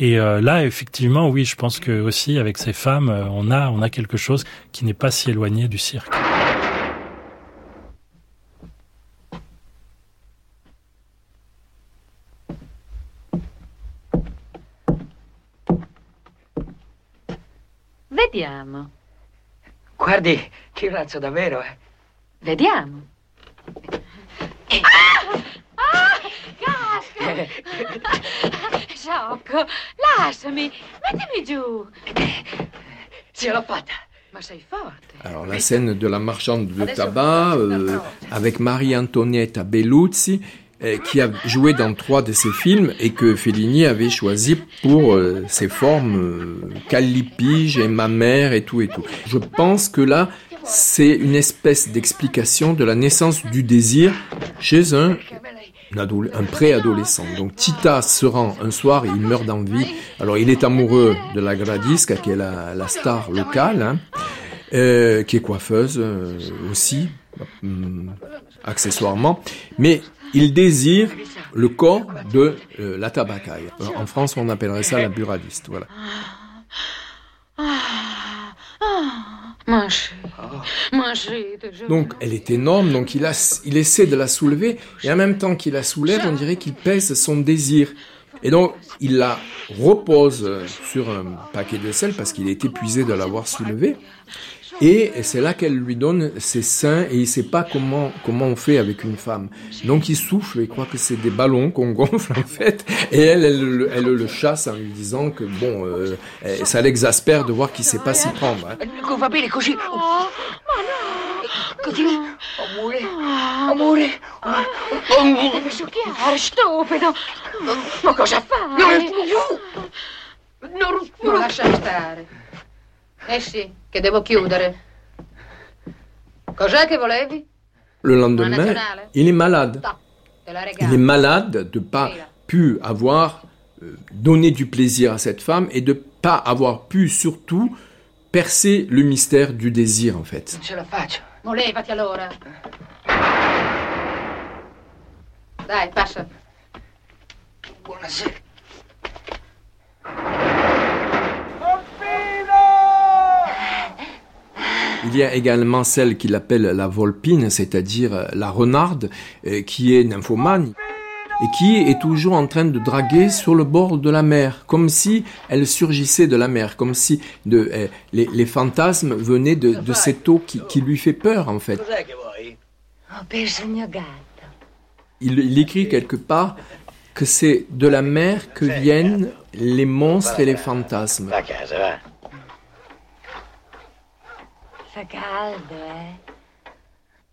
Et euh, là, effectivement, oui, je pense que aussi avec ces femmes, euh, on a on a quelque chose qui n'est pas si éloigné du cirque. Vediamo. Guardi, che razzo davvero, eh. Vediamo. Ah! Ah! Gas! Lasciami, mettimi giù. Ce l'ho fatta. Alors la scène de la marchande de tabac euh, avec Marie-Antonietta Belluzzi euh, qui a joué dans trois de ses films et que Fellini avait choisi pour euh, ses formes euh, Callipige et ma mère et tout et tout. Je pense que là, c'est une espèce d'explication de la naissance du désir chez un un préadolescent. Donc Tita se rend un soir et il meurt d'envie. Alors il est amoureux de la Gradisca, qui est la, star locale, hein, euh, qui est coiffeuse euh, aussi, euh, accessoirement. Mais il désire le corps de euh, la tabacaille. En France, on appellerait ça la buradiste. Voilà. Donc elle est énorme, donc il, il essaie de la soulever, et en même temps qu'il la soulève, on dirait qu'il pèse son désir. Et donc, il la repose sur un paquet de sel parce qu'il est épuisé de l'avoir soulevé. Et c'est là qu'elle lui donne ses seins et il sait pas comment comment on fait avec une femme. Donc il souffle et croit que c'est des ballons qu'on gonfle en fait. Et elle, elle, elle, le chasse en lui disant que bon, euh, ça l'exaspère de voir qu'il sait pas s'y prendre. Hein. Non, stare. Eh sì, che devo chiudere. Cos'è che volevi? Le lendemain, il est malade. Il est malade de pas pu avoir euh, donné du plaisir à cette femme et de pas avoir pu surtout percer le mystère du désir en fait. Non ce la faccio. Levati allora. Dai, passa. Buonasera. Il y a également celle qu'il appelle la volpine, c'est-à-dire la renarde, euh, qui est nymphomane et qui est toujours en train de draguer sur le bord de la mer, comme si elle surgissait de la mer, comme si de, euh, les, fantasmes venaient de, cette eau qui, lui fait peur en fait. Il écrit quelque part que c'est de la mer que viennent les monstres et les fantasmes. Fa caldo, eh?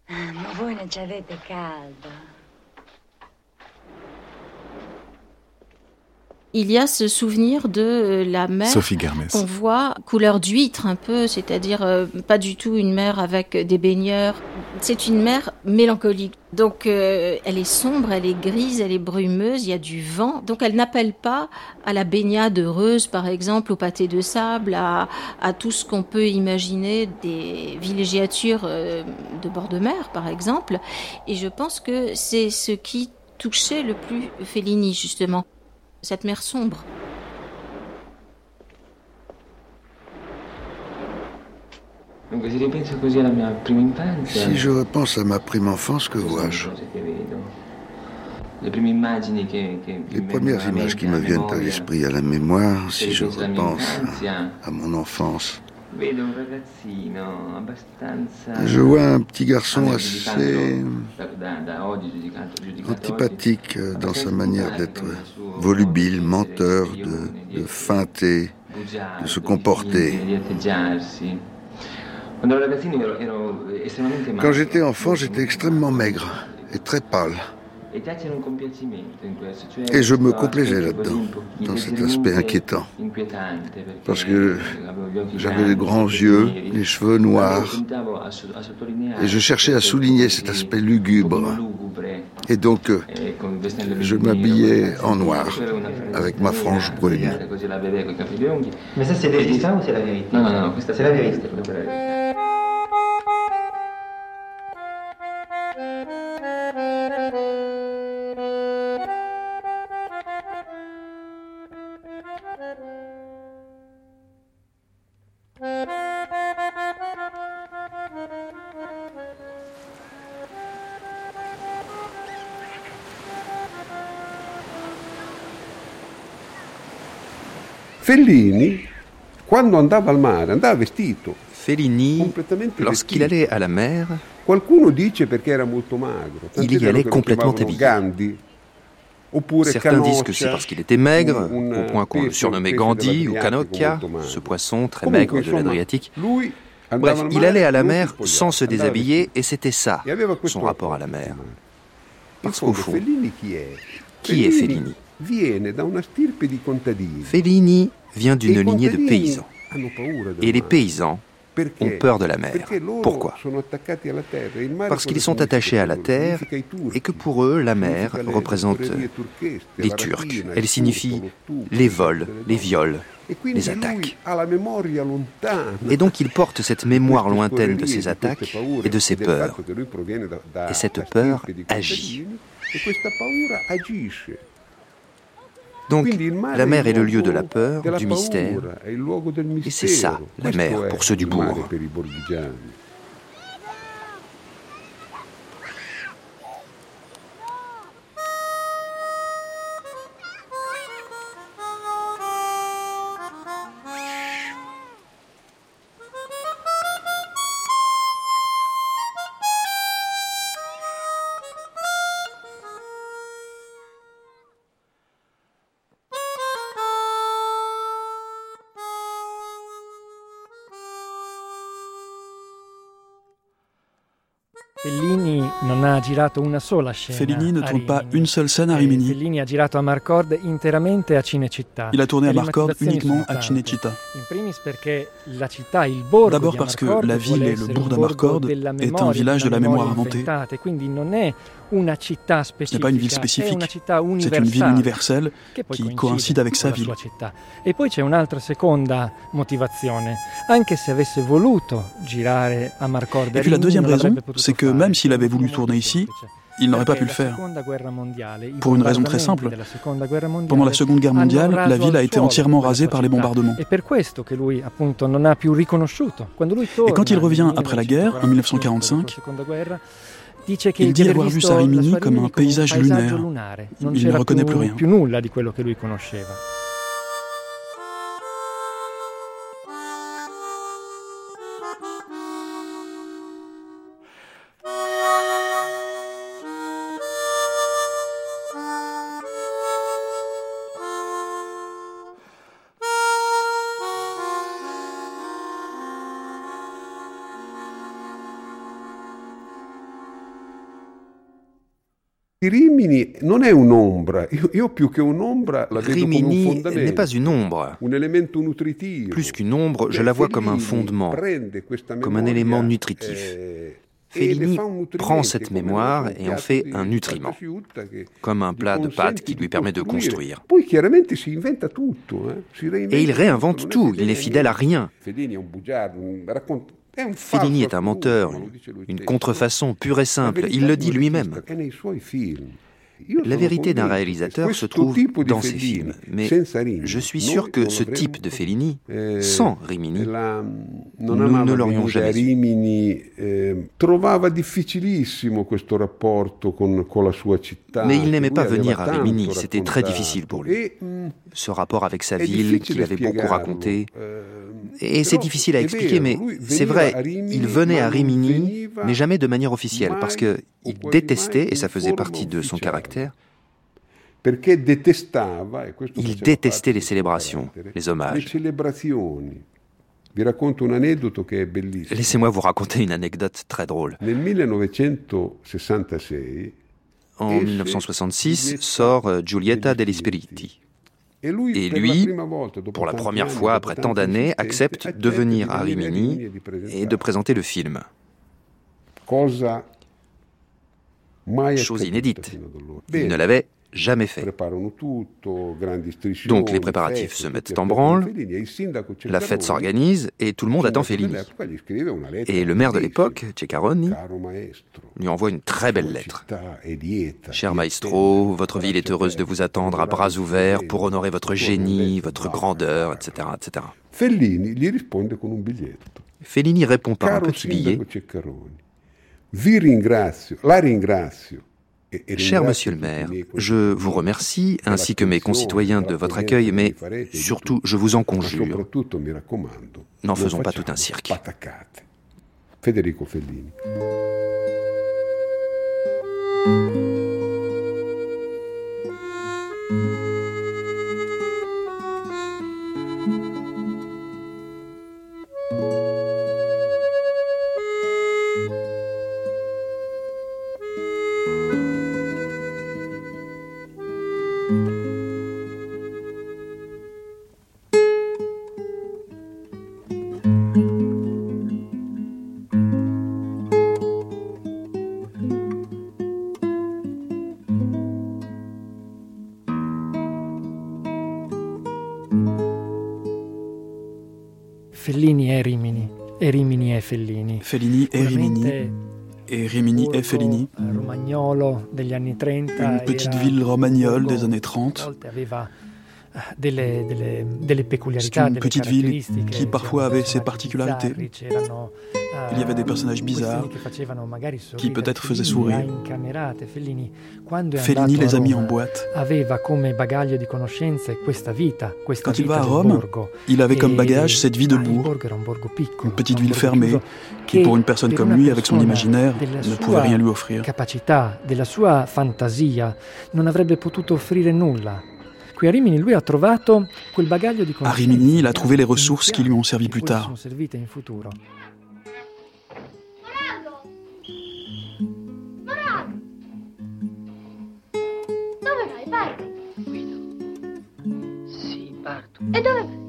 Ah, ma voi non ci avete caldo. Il y a ce souvenir de euh, la mer qu'on voit couleur d'huître un peu, c'est-à-dire euh, pas du tout une mer avec des baigneurs. C'est une mer mélancolique. Donc euh, elle est sombre, elle est grise, elle est brumeuse, il y a du vent. Donc elle n'appelle pas à la baignade heureuse, par exemple, au pâté de sable, à, à tout ce qu'on peut imaginer des villégiatures de bord de mer, par exemple. Et je pense que c'est ce qui touchait le plus Fellini, justement cette mer sombre. Si je repense à ma prime enfance, que vois-je? Les premières images qui me viennent à l'esprit, à la mémoire, si je repense à mon enfance, je vois un petit garçon assez antipathique dans sa manière d'être volubile, menteur, de, de feinter, de se comporter. Quand j'étais enfant, j'étais extrêmement maigre et très pâle. Et je me complaisais là-dedans, dans cet aspect inquiétant. Parce que j'avais les grands yeux, les cheveux noirs, et je cherchais à souligner cet aspect lugubre. Et donc, euh, je m'habillais en noir, avec ma frange brune. Mais ça, c'est ça ou c'est la vérité? Non, non, non, c'est la vérité. Fellini, quando andava al mare, andava vestito. Fellini, lorsqu'il allait à la mer, qualcuno dice perché era molto magro. Il y allait complètement habillé. Gandhi, Certains disent que c'est parce qu'il était maigre, au point qu'on le surnommait Gandhi ou Canocchia, ce poisson très maigre de l'Adriatique. Bref, il allait à la mer sans se déshabiller et c'était ça, son rapport à la mer. Parce qu'au fond, qui est Fellini? Fellini vient d'une lignée de paysans. Et les paysans ont peur de la mer. Pourquoi? Parce qu'ils sont attachés à la terre et que pour eux, la mer représente les Turcs. Elle signifie les vols, les viols, les attaques. Et donc il porte cette mémoire lointaine de ces attaques et de ces peurs. Et cette peur agit. Donc la mer est le lieu de la peur, du mystère, et c'est ça, la mer, pour ceux du bourg. Fellini ne tourne pas une seule scène à Rimini. Il a tourné à Marcord uniquement à Cinecittà. D'abord parce que la ville et le bourg d'Amarcord est un village de la mémoire inventée. Ce n'est pas une ville spécifique, c'est une ville universelle qui coïncide avec sa ville. Et puis c'è un'altra seconda motivazione. Anche se avesse voluto girare a Et puis la deuxième raison, c'est que même s'il avait voulu tourner ici, il n'aurait pas pu le faire. Pour une raison très simple. Pendant la Seconde Guerre mondiale, la ville a été entièrement rasée par les bombardements. Et quand il revient après la guerre, en 1945, il dit avoir vu Sarimini comme un paysage lunaire. Il ne reconnaît plus rien. Rimini non è un'ombra, io, io più che un'ombra la vedo Rimini come un fondamento. n'est pas une ombre. Un elemento nutritivo. Plus qu'une ombre, je la vois comme un fondement, comme un élément nutritif. Fellini prend cette mémoire et en fait un nutriment, comme un plat de pâtes qui lui permet de construire. Et il réinvente tout, il n'est fidèle à rien. Fellini est un menteur, une contrefaçon pure et simple, il le dit lui-même. La vérité d'un réalisateur se trouve dans ses films, mais je suis sûr que ce type de Fellini, sans Rimini, nous ne l'aurions jamais Rimini trovava difficilissimo questo rapporto con, con la sua città. Mais il n'aimait pas venir à Rimini, c'était très difficile pour lui. Ce rapport avec sa ville qu'il avait beaucoup raconté. Et c'est difficile à expliquer, mais c'est vrai, il venait à Rimini, mais jamais de manière officielle, parce qu'il détestait, et ça faisait partie de son caractère, il détestait les célébrations, les hommages. Laissez-moi vous raconter une anecdote très drôle. En 1966 sort euh, Giulietta degli Spiriti. Et lui, pour la première fois après tant d'années, accepte de venir à Rimini et de présenter le film. Chose inédite. Il ne l'avait jamais fait. Donc les préparatifs se mettent en branle, la fête s'organise et tout le monde attend Fellini. Et le maire de l'époque, Ceccaroni, lui envoie une très belle lettre. Cher maestro, votre ville est heureuse de vous attendre à bras ouverts pour honorer votre génie, votre grandeur, etc. etc. Fellini répond par un petit billet. Ringrazio, la ringrazio Cher Monsieur le maire, je vous remercie, ainsi que mes concitoyens, de votre accueil, mais surtout, je vous en conjure, n'en faisons pas tout un cirque. Federico Fellini. Fellini petite ville romagnole des années 30. Delle, delle, delle peculiarità, une petite ville qui parfois avait ses particularités. Il y avait des personnages bizarres qui peut-être faisaient sourire. Fellini les a mis en boîte. Quand il va à Rome, il avait comme bagage cette vie de bourg, une petite ville fermée qui, pour une personne comme lui, avec son imaginaire, ne pouvait rien lui offrir. della sua fantasia, non avrebbe potuto offrire nulla. Qui a Rimini, lui ha trovato quel bagaglio di À Rimini, il a trouvé les ressources qui lui ont servi plus tard. E dove vai?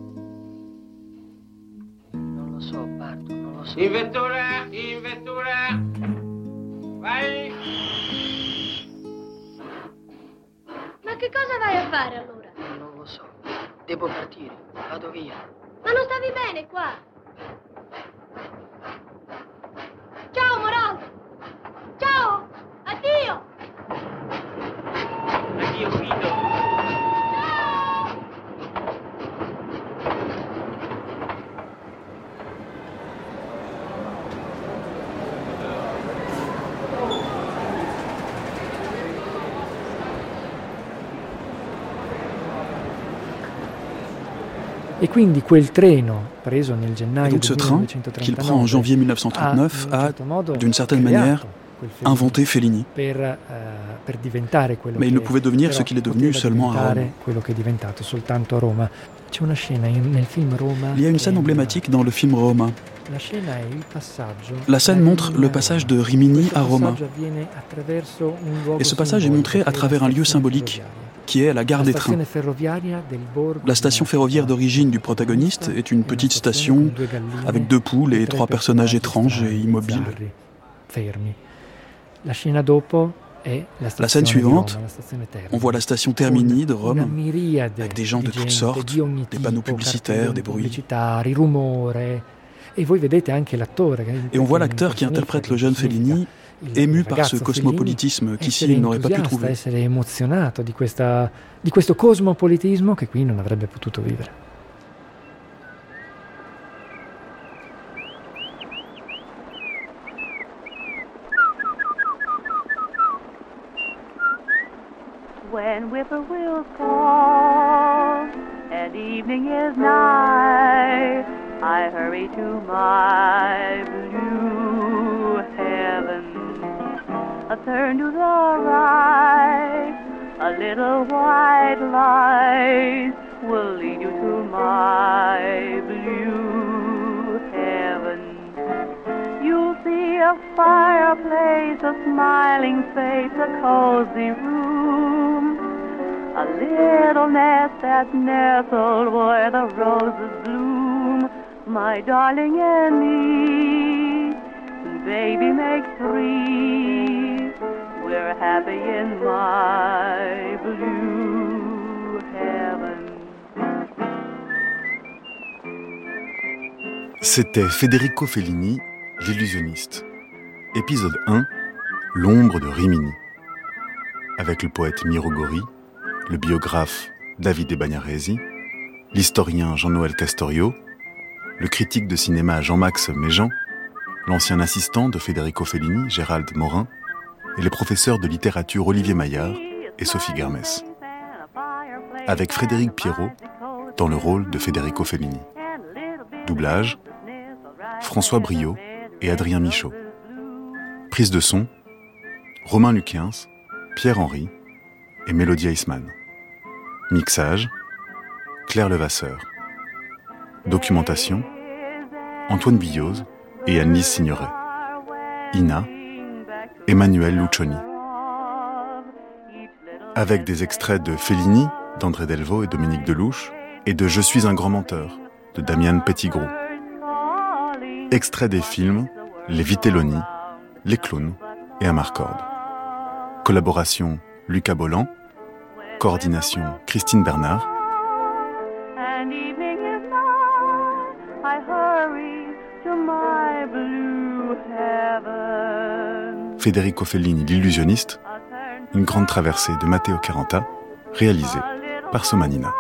Non lo so, parto, non lo so. In vettura, in vettura. Vai. Ma che cosa vai a fare allora? Non lo so. Devo partire. Vado via. Ma non stavi bene qua? Ciao, Morozzo! Ciao! Et gennaio Et donc ce train qu'il prend en janvier 1939 a, d'une certaine manière, inventé Fellini. Quello Mais il ne pouvait devenir ce qu'il est devenu seulement à Rome. Il y a une scène emblématique dans le film Roma. La scène montre le passage de Rimini à Roma. Et ce passage est montré à travers un lieu symbolique qui est la gare des trains. La station ferroviaire d'origine du protagoniste est une petite station avec deux poules et trois personnages étranges et immobiles. La scène suivante, on voit la station Termini de Rome, avec des gens de toutes sortes, des panneaux publicitaires, des bruits. Et on voit l'acteur qui interprète le jeune Fellini ému par ce cosmopolitisme qu'ici il n'aurait pas pu trouver. essere emozionato di, questa, di questo cosmopolitismo che qui non avrebbe potuto vivere. Where the roses bloom. My darling baby three. We're happy in my blue heaven. C'était Federico Fellini, l'illusionniste. Épisode 1, L'ombre de Rimini. Avec le poète Miro Gori, le biographe Davide Bagnaresi, l'historien Jean-Noël Castorio, le critique de cinéma Jean-Max Méjean, l'ancien assistant de Federico Fellini, Gérald Morin, et les professeurs de littérature Olivier Maillard et Sophie Germès. Avec Frédéric Pierrot dans le rôle de Federico Fellini. Doublage François Briot et Adrien Michaud. Prise de son Romain Luquens, Pierre Henry et Mélodie Eisman. Mixage Claire Levasseur. Documentation Antoine Billose et Annelise Signoret. Ina Emmanuel Lucioni. Avec des extraits de Fellini, d'André Delvaux et Dominique Delouche, et de Je suis un grand menteur, de Damian Pettigrew. Extrait des films Les Vitelloni, Les Clowns et Amarcord. Collaboration Lucas Bolland. Coordination Christine Bernard. Federico Fellini, l'illusionniste. Une grande traversée de Matteo Caranta, réalisée par Somanina.